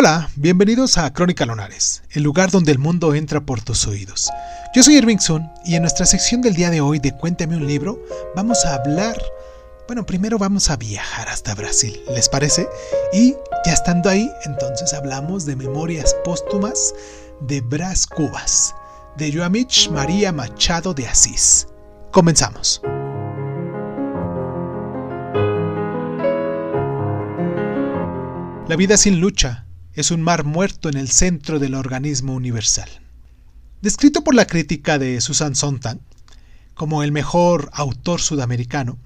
Hola, bienvenidos a Crónica Lonares, el lugar donde el mundo entra por tus oídos. Yo soy Irving Sun y en nuestra sección del día de hoy de Cuéntame un libro vamos a hablar, bueno, primero vamos a viajar hasta Brasil, ¿les parece? Y ya estando ahí, entonces hablamos de Memorias Póstumas de Brás Cubas, de Joamich María Machado de Asís. Comenzamos. La vida sin lucha es un mar muerto en el centro del organismo universal. Descrito por la crítica de Susan Sontag como el mejor autor sudamericano,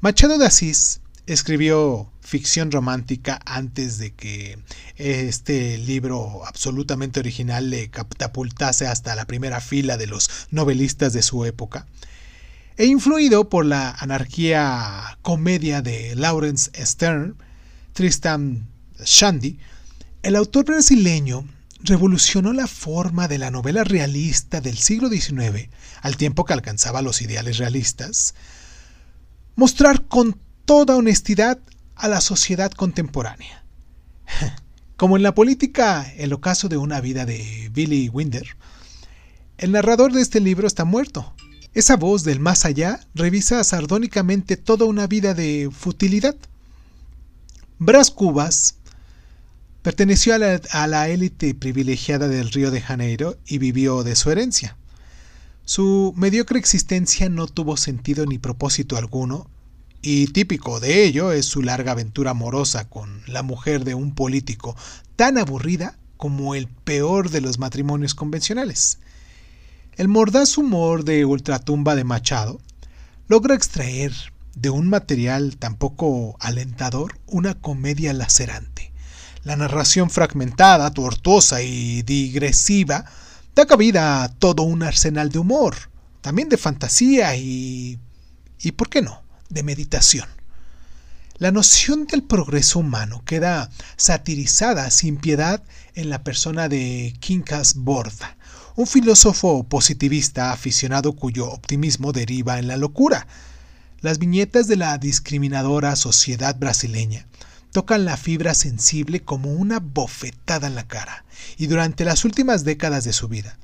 Machado de Asís escribió ficción romántica antes de que este libro absolutamente original le catapultase hasta la primera fila de los novelistas de su época, e influido por la anarquía comedia de Lawrence Stern, Tristan Shandy, el autor brasileño revolucionó la forma de la novela realista del siglo XIX, al tiempo que alcanzaba los ideales realistas, mostrar con toda honestidad a la sociedad contemporánea. Como en la política, el ocaso de una vida de Billy Winder, el narrador de este libro está muerto. Esa voz del más allá revisa sardónicamente toda una vida de futilidad. Brás Cubas Perteneció a la élite privilegiada del Río de Janeiro y vivió de su herencia. Su mediocre existencia no tuvo sentido ni propósito alguno, y típico de ello es su larga aventura amorosa con la mujer de un político, tan aburrida como el peor de los matrimonios convencionales. El mordaz humor de Ultratumba de Machado logra extraer de un material tan poco alentador una comedia lacerante la narración fragmentada, tortuosa y digresiva da cabida a todo un arsenal de humor, también de fantasía y... y, ¿por qué no?, de meditación. La noción del progreso humano queda satirizada sin piedad en la persona de Quincas Borda, un filósofo positivista aficionado cuyo optimismo deriva en la locura. Las viñetas de la discriminadora sociedad brasileña tocan la fibra sensible como una bofetada en la cara, y durante las últimas décadas de su vida,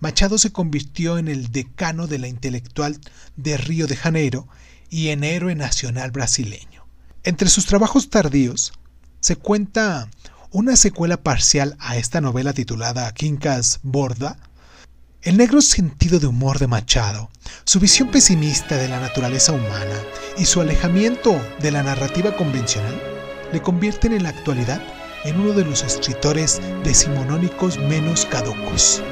Machado se convirtió en el decano de la intelectual de Río de Janeiro y en héroe nacional brasileño. Entre sus trabajos tardíos se cuenta una secuela parcial a esta novela titulada Quincas Borda, el negro sentido de humor de Machado, su visión pesimista de la naturaleza humana y su alejamiento de la narrativa convencional le convierten en la actualidad en uno de los escritores decimonónicos menos caducos.